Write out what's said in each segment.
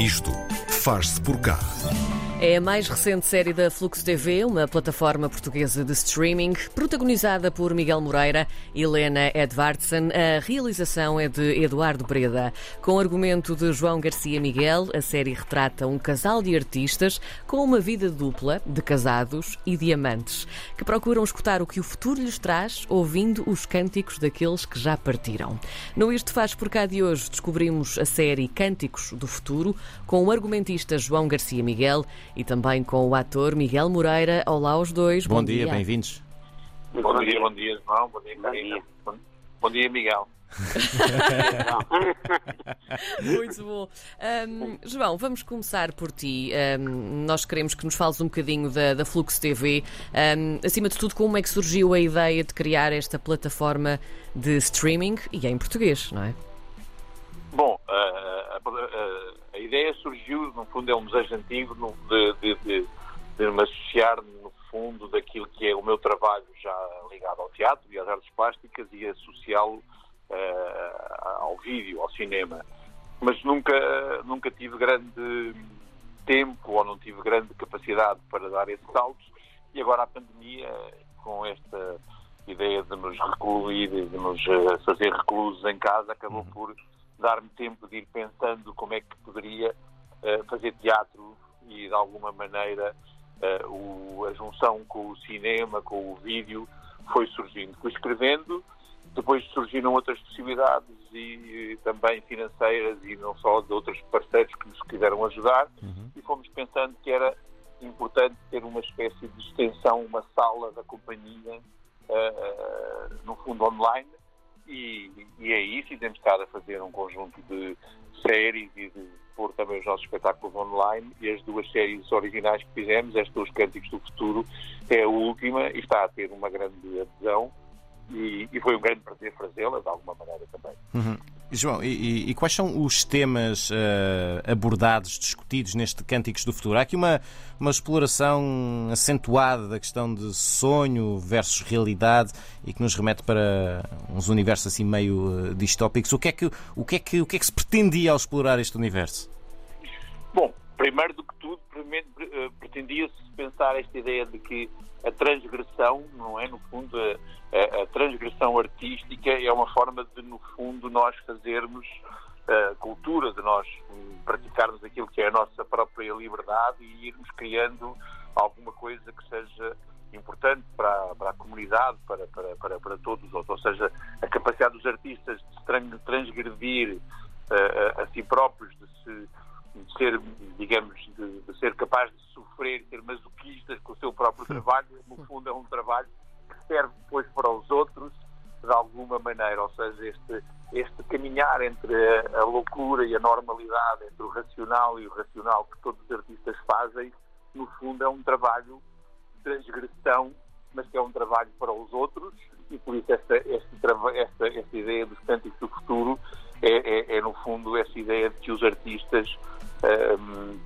Isto faz-se por cá. É a mais recente série da Flux TV, uma plataforma portuguesa de streaming, protagonizada por Miguel Moreira e Helena Edvardsen. A realização é de Eduardo Breda. Com argumento de João Garcia Miguel, a série retrata um casal de artistas com uma vida dupla, de casados e diamantes, que procuram escutar o que o futuro lhes traz, ouvindo os cânticos daqueles que já partiram. No Isto Faz Por Cá de hoje, descobrimos a série Cânticos do Futuro, com o argumentista João Garcia Miguel e também com o ator Miguel Moreira. Olá aos dois. Bom, bom dia, dia. bem-vindos. Bom, dia, bom dia, João. Bom dia, Karina. Bom, bom dia, Miguel. Muito bom. Um, João, vamos começar por ti. Um, nós queremos que nos fales um bocadinho da, da Flux TV. Um, acima de tudo, como é que surgiu a ideia de criar esta plataforma de streaming e é em português, não é? Bom, uh, a ideia surgiu, no fundo, é um desejo antigo de, de, de, de me associar, no fundo, daquilo que é o meu trabalho já ligado ao teatro e às artes plásticas e associá-lo uh, ao vídeo, ao cinema. Mas nunca, nunca tive grande tempo ou não tive grande capacidade para dar esse salto e agora a pandemia, com esta ideia de nos recluir, de nos eh, fazer reclusos em casa, acabou uhum. por dar-me tempo de ir pensando como é que poderia fazer teatro e, de alguma maneira, uh, o, a junção com o cinema, com o vídeo, foi surgindo. Fui escrevendo, depois surgiram outras possibilidades e, e, também financeiras e não só de outros parceiros que nos quiseram ajudar uhum. e fomos pensando que era importante ter uma espécie de extensão, uma sala da companhia, uh, no fundo online, e, e, é isso, e temos estado a fazer um conjunto de séries e de pôr também os nossos espetáculos online e as duas séries originais que fizemos, estas Os Cânticos do Futuro, é a última e está a ter uma grande adesão e, e foi um grande prazer fazê-la, de alguma maneira também. Uhum. João, e, e, quais são os temas uh, abordados, discutidos neste Cânticos do Futuro? Há aqui uma, uma exploração acentuada da questão de sonho versus realidade e que nos remete para uns universos assim meio uh, distópicos. O que, é que, o, que é que, o que é que se pretendia ao explorar este universo? Primeiro do que tudo, eh, pretendia-se pensar esta ideia de que a transgressão, não é? No fundo, a, a, transgressão artística é uma forma de, no fundo, nós fazermos a cultura, de nós praticarmos aquilo que é a nossa própria liberdade e irmos criando alguma coisa que seja importante para, para a comunidade, para, para, para, para todos, ou, ou seja, a capacidade dos artistas de transgredir uh, a, a si próprios, de se de ser, digamos, de, de, ser capaz de sofrer, ser masoquistas com o seu próprio trabalho, no fundo é um trabalho que serve depois para os outros de alguma maneira, ou seja, este, este caminhar entre a, a loucura e a normalidade, entre o racional e o racional que todos os artistas fazem, no fundo é um trabalho de transgressão, mas que é um trabalho para os outros, e por isso esta, esta, esta, esta ideia dos cânticos do futuro é, é, é, no fundo, essa ideia de que os artistas um,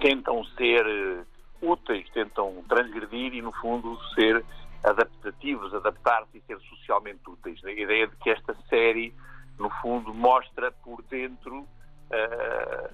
tentam ser eh, úteis, tentam transgredir e, no fundo, ser adaptativos, adaptar-se e ser socialmente úteis. A ideia de que esta série, no fundo, mostra por dentro uh,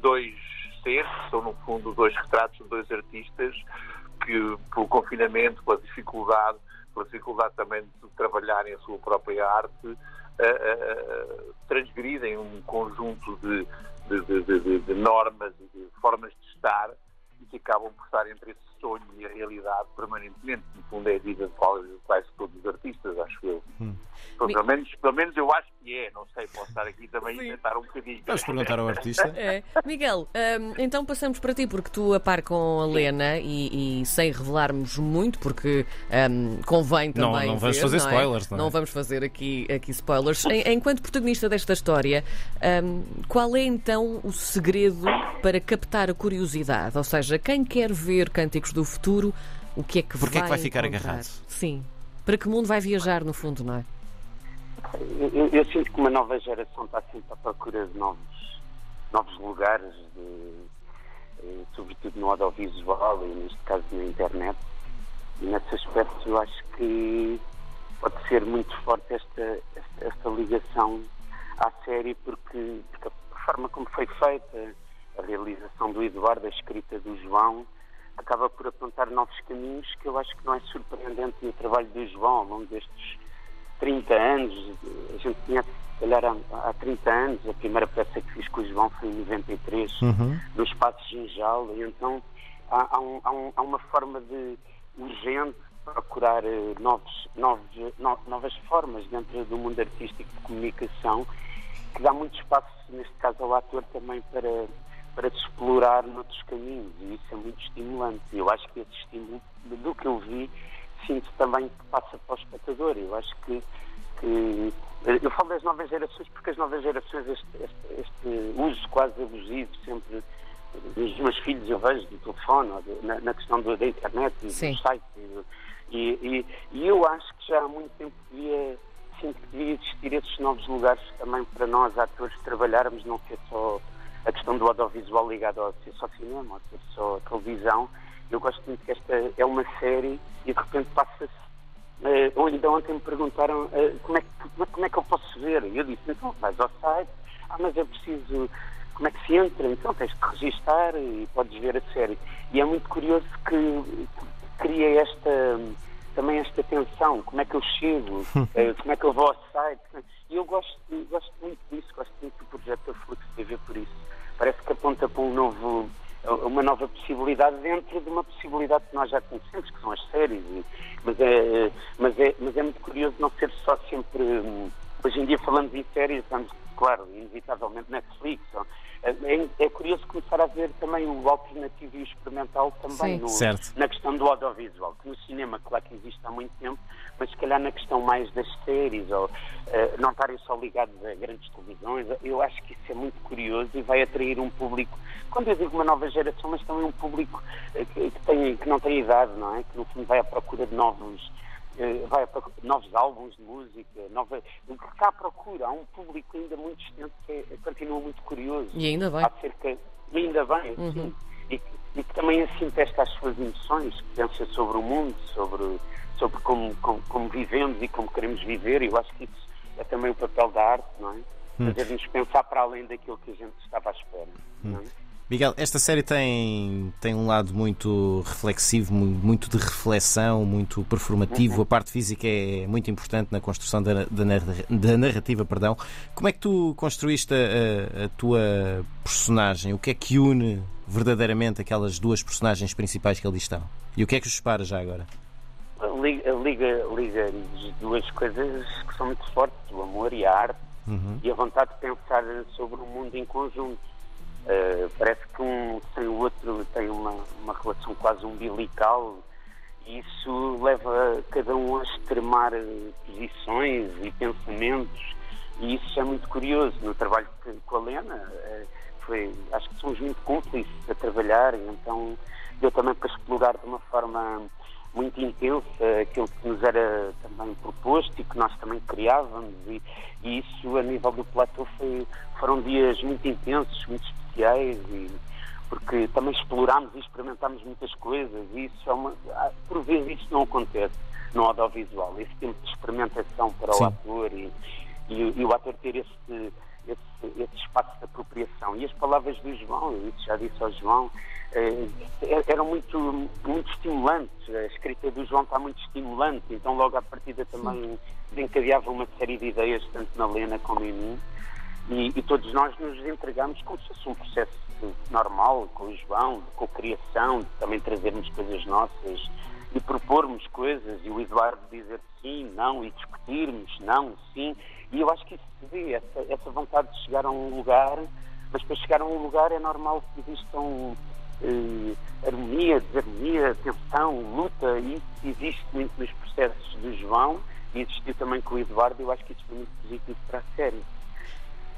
dois seres, são, no fundo, dois retratos de dois artistas que, pelo confinamento, pela dificuldade, pela dificuldade também de trabalharem a sua própria arte, uh, transgridem um conjunto de de, de, de, normas e de formas de estar e que acabam por estar entre esse sonho e a realidade permanentemente. No fundo, é a vida de quase todos os artistas, acho eu. Hum. Pelo, menos, pelo menos eu acho que é, não sei, posso estar aqui também a tentar um bocadinho. Vamos perguntar ao artista. É. Miguel, um, então passamos para ti, porque tu a par com a Lena e, e sem revelarmos muito, porque um, convém também. Não, não vamos ver, fazer não é? spoilers, não, é? não vamos fazer aqui, aqui spoilers. Enquanto protagonista desta história, um, qual é então o segredo para captar a curiosidade? Ou seja, quem quer ver Cânticos do Futuro, o que é que Porquê vai é que vai ficar encontrar? agarrado? Sim. Para que mundo vai viajar, no fundo, não é? Eu, eu, sinto que uma nova geração está sempre à procura de novos, novos lugares, de, eh, sobretudo no audiovisual e, neste caso, na internet. E, nesse aspecto, eu acho que pode ser muito forte esta, esta, esta ligação à série, porque, porque forma como foi feita a realização do Eduardo, a escrita do João, acaba por apontar novos caminhos que eu acho que não é surpreendente no trabalho do João ao longo destes 30 anos. A gente conhece, se calhar, há, há 30 anos. A primeira peça que fiz com o João foi em 93, uhum. no Espaço Ginjal, e então há, há, um, há, um, há uma forma de urgente procurar uh, novos, novos, no, novas formas dentro do mundo artístico de comunicação que dá muito espaço, neste caso, ao ator também para, para se explorar noutros caminhos e isso é muito estimulante. Eu acho que esse estímulo, do que eu vi, sinto também que passa para o espectador. Eu acho que, que eu falo das novas gerações porque as novas gerações, este, este, este uso quase abusivo sempre dos meus filhos eu vejo do telefone, na, na questão do, da internet, do site. E, e, e, eu acho que já há muito tempo devia, que devia existir esses novos lugares também para nós, atores, trabalharmos, não ser só a questão do audiovisual ligado ao ser só cinema, ou ser só televisão. Eu gosto muito que esta é uma série e de repente passa-se. Uh, ou ontem me perguntaram uh, como, é que, como é que eu posso ver? E eu disse, então vais ao site, ah, mas é preciso como é que se entra, então tens de registar e podes ver a série. E é muito curioso que cria esta também esta tensão, como é que eu chego, eh, como é que eu vou ao site. E eu gosto, gosto muito disso, gosto muito do projeto da Flux TV por isso. Parece que aponta para um novo, uma nova possibilidade dentro de uma possibilidade que nós já conhecemos, que são as séries. Mas, é, mas, é, mas é muito curioso não ser só sempre. Hoje em dia falamos em séries, vamos, claro, inevitavelmente Netflix. É, é, curioso começar a ver também o alternativo e o experimental também no, na questão do audiovisual, que no cinema, claro que existe há muito tempo, mas se calhar na questão mais das séries, ou uh, não estarem só ligados a grandes televisões, eu acho que isso é muito curioso e vai atrair um público, quando eu digo uma nova geração, mas também um público uh, que, que, tem, que não tem idade, não é? Que no fundo vai à procura de novos eh, vai para novos álbuns de música, nova, o que está à procura. Há um público ainda muito extenso que é, continua muito curioso. E ainda e ainda bem, uhum. sim. E, e, que também assim testa as suas emoções, que pensa sobre o mundo, sobre, sobre como, como, como vivemos e como queremos viver. E eu acho que isso é também o papel da arte, não é? Hum. Fazer-nos pensar para além daquilo que a gente estava à espera. Hum. Não é? Miguel, esta série tem, tem um lado muito reflexivo, muito de reflexão, muito performativo. Uhum. A parte física é muito importante na construção da, da, da narrativa. Perdão. Como é que tu construíste a, a, tua personagem? O que é que une verdadeiramente aquelas duas personagens principais que ali estão? E o que é que os separa já agora? Liga, liga, liga duas coisas que são muito fortes: o amor e a arte, uhum. e a vontade de pensar sobre o mundo em conjunto Uh, parece que um sem o outro tem uma, uma relação quase umbilical e isso leva cada um a extremar eh, posições e pensamentos e isso é muito curioso. No trabalho com a Lena, uh, foi, acho que somos muito cúmplices a trabalhar então deu também para explorar de uma forma muito intensa aquilo que nos era também proposto e que nós também criávamos e, e isso a nível do platô foi, foram dias muito intensos, muito especiais e porque também explorámos e experimentámos muitas coisas e isso é uma, ah, por vezes isso não acontece no audiovisual, esse tempo de experimentação para Sim. o ator e, e, e, o ator ter esse, esse, esse, espaço de apropriação. E as palavras do João, eu já disse ao João, eh, eram muito, muito estimulantes. A escrita do João está muito estimulante, então logo à partida também desencadeava uma série de ideias, tanto na Lena como em mim. E, e, todos nós nos entregamos como se fosse um processo normal, com o João, de co-criação, de também trazermos coisas nossas e propormos coisas, e o Eduardo dizer sim, não, e discutirmos não, sim. E eu acho que isso se vê, essa, essa vontade de chegar a um lugar, mas para chegar a um lugar é normal que existam eh, harmonia, desarmonia, tensão, luta, e isso existe muito nos processos do João e existiu também com o Eduardo, eu acho que isso foi muito positivo para a série.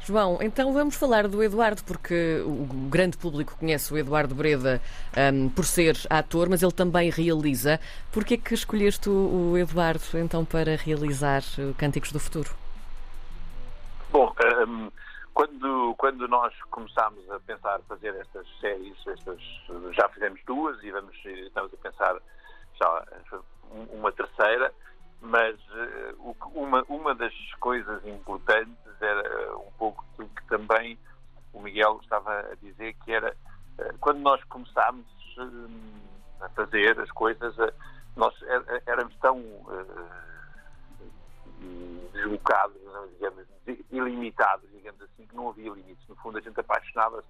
João, então vamos falar do Eduardo, porque o grande público conhece o Eduardo Breda um, por ser ator, mas ele também realiza. Porquê é que escolheste o Eduardo então para realizar Cânticos do Futuro? Bom, um, quando, quando nós começámos a pensar fazer estas séries, estas, já fizemos duas e vamos, estamos a pensar já uma terceira, mas uh, uma, uma das coisas importantes era um pouco que também o Miguel estava a dizer, que era uh, quando nós começámos uh, a fazer as coisas, nós éramos tão deslocados, digamos, ilimitados, digamos assim, que não havia limites. No fundo, a gente apaixonava-se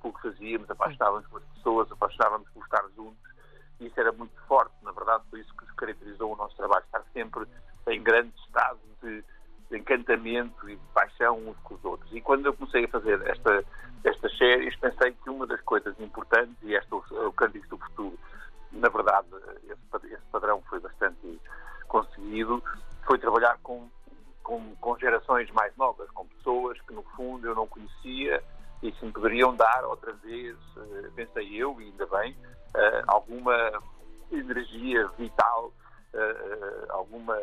pelo que fazíamos, apaixonávamos pelas pessoas, apaixonávamos por estar juntos. E isso era muito forte, na verdade, foi isso que caracterizou o nosso trabalho, estar sempre em grande estado de, encantamento e de paixão uns com os outros. E quando eu comecei a fazer esta, estas séries, pensei que uma das coisas importantes, e este o Cântico do Futuro, na verdade, esse padrão foi bastante conseguido, foi trabalhar com, com, com, gerações mais novas, com pessoas que no fundo eu não conhecia e que me poderiam dar outra vez, eh, pensei eu, e ainda bem, eh, alguma energia vital, eh, alguma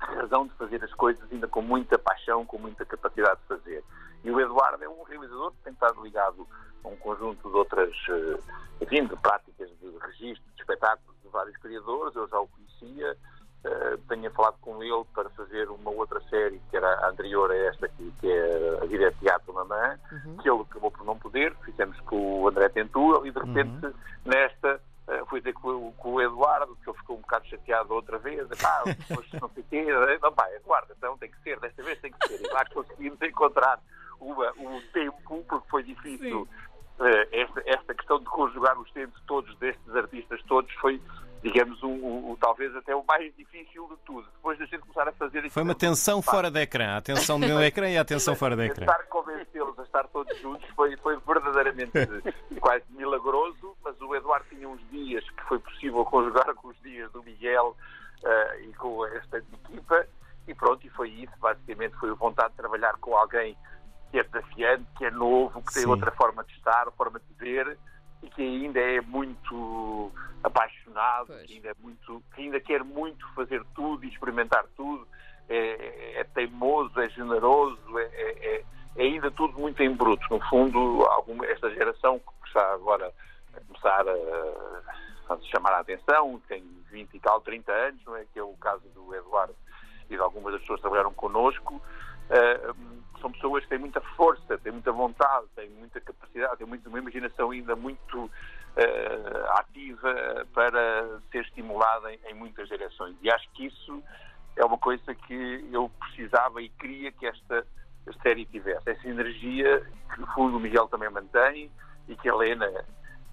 razão de fazer as coisas ainda com muita paixão, com muita capacidade de fazer. E o Eduardo é um realizador que tem estado ligado a um conjunto de outras, ser, desta vez tem que ser, e lá conseguimos encontrar uma, um tempo, porque foi difícil. Uh, esta, esta questão de conjugar os tempos todos destes artistas todos foi digamos, o, o, o, talvez até o mais difícil de tudo. Depois da gente começar a fazer Foi uma tensão fora da ecrã, a atenção do meu ecrã e a atenção fora da ecrã. Estar convencê-los a estar todos juntos foi, foi verdadeiramente quase milagroso, mas o Eduardo tinha uns dias que foi possível conjugar com os dias do Miguel uh, e com esta equipa, e pronto, e foi isso, basicamente foi a vontade de trabalhar com alguém que é desafiante, que é novo, que tem Sim. outra forma de estar, forma de ver, e que ainda é muito apaixonado, que ainda, é muito, que ainda quer muito fazer tudo e experimentar tudo, é, é teimoso, é generoso, é, é, é, é, ainda tudo muito em bruto. No fundo, alguma, esta geração que está agora a começar a, a chamar a atenção, tem 20 e tal, 30 anos, não é? que é o caso do Eduardo de algumas das pessoas trabalharam connosco, uh, são pessoas que têm muita força, têm muita vontade, têm muita capacidade, têm muito, uma imaginação ainda muito uh, ativa para ser estimulada em, em, muitas direções. E acho que isso é uma coisa que eu precisava e queria que esta série tivesse. Essa energia que, no fundo, o Miguel também mantém e que a Helena,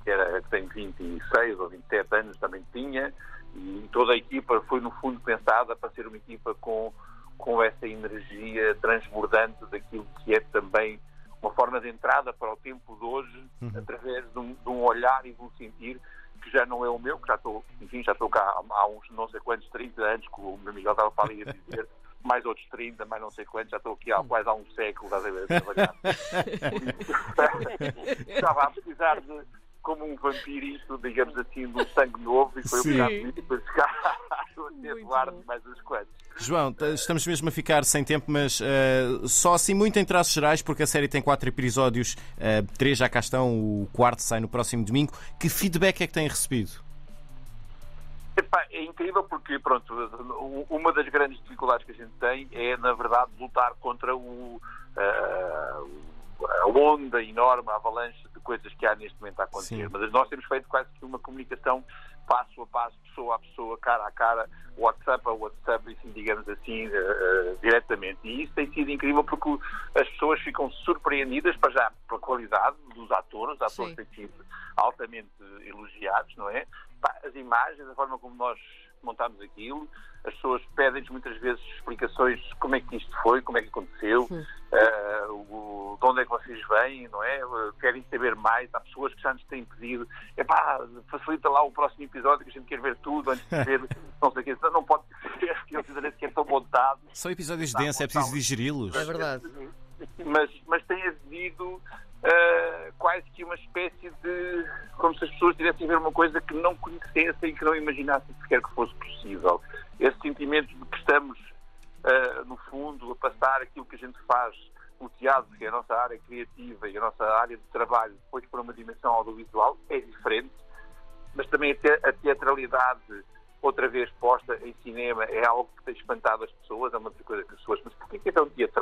que, era, que tem 26 ou 27 anos, também tinha. E toda a equipa foi, no fundo, pensada para ser uma equipa com com essa energia transbordante daquilo que é também uma forma de entrada para o tempo de hoje, uhum. através de um, de um, olhar e de um sentir que já não é o meu, que já estou, enfim, já estou cá há uns não sei quantos, 30 anos, que o meu Miguel estava para ali a dizer, mais outros 30, mais não sei quantos, já estou aqui há quase há um século a trabalhar. estava a precisar de como um vampirito, digamos assim, um sangue novo e foi obrigado para ficar a Eduardo mais uns quantos. João, estamos mesmo a ficar sem tempo, mas uh, só assim muito em traços gerais, porque a série tem quatro episódios, uh, três já cá estão, o quarto sai no próximo domingo. Que feedback é que têm recebido? Epá, é incrível porque, pronto, uma das grandes dificuldades que a gente tem é, na verdade, lutar contra o, uh, a onda enorme, a avalanche de coisas que há neste momento a acontecer. Sim. Mas nós temos feito quase que uma comunicação passo a passo, pessoa a pessoa, cara a cara, WhatsApp a WhatsApp, assim, digamos assim, uh, uh, diretamente. E isso tem sido incrível porque as pessoas ficam surpreendidas, para já, pela qualidade dos atores, os atores têm sido altamente elogiados, não é? As imagens, a forma como nós montámos aquilo, as pessoas pedem-nos muitas vezes explicações de como é que isto foi, como é que aconteceu, uh, o, de onde é que vocês vêm, não é? Uh, querem saber mais. Há pessoas que já nos têm pedido, epá, facilita lá o próximo episódio que a gente quer ver tudo antes de ver, não sei o que, não pode ser, que eles que é tão montado. São episódios densos, é preciso digeri-los. É verdade. Mas, mas tem havido uh, quase que uma espécie de. como se as pessoas tivessem a ver uma coisa que não conhecessem, que não imaginassem sequer que fosse possível. Esse sentimento de que estamos, uh, no fundo, a passar aquilo que a gente faz no teatro, que é a nossa área criativa e a nossa área de trabalho, depois para uma dimensão audiovisual, é diferente, mas também a teatralidade outra vez posta em cinema é algo que tem espantado as pessoas, é uma coisa que as pessoas, mas porquê que é tão teatral?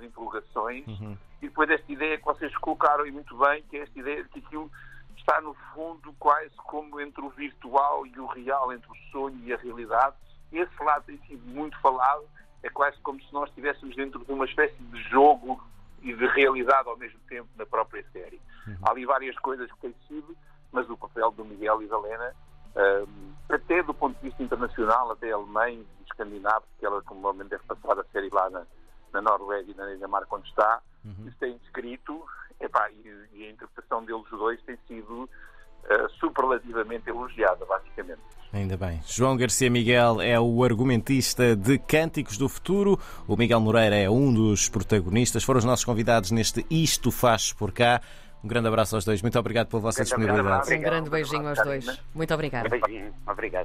Imensas interrogações. Uhum. E depois esta ideia que vocês colocaram e muito bem, que é esta ideia de que aquilo está no fundo quase como entre o virtual e o real, entre o sonho e a realidade. Esse lado tem sido muito falado, é quase como se nós estivéssemos dentro de uma espécie de jogo e de realidade ao mesmo tempo na própria série. Uhum. Há ali várias coisas que têm sido, mas o papel do Miguel e da Helena, um, até do ponto de vista internacional, até alemão e escandinavo, que ela provavelmente deve passar a série lá na, na Noruega e na Dinamarca onde está, uhum. isso tem escrito, epá, e, e, a interpretação deles dois tem sido uh, superlativamente elogiada, basicamente. Ainda bem. João Garcia Miguel é o argumentista de Cânticos do Futuro. O Miguel Moreira é um dos protagonistas. Foram os nossos convidados neste Isto Faz Por Cá. Um grande abraço aos dois. Muito obrigado pela vossa disponibilidade. Um grande beijinho aos dois. Muito obrigado. Um beijinho. Obrigado.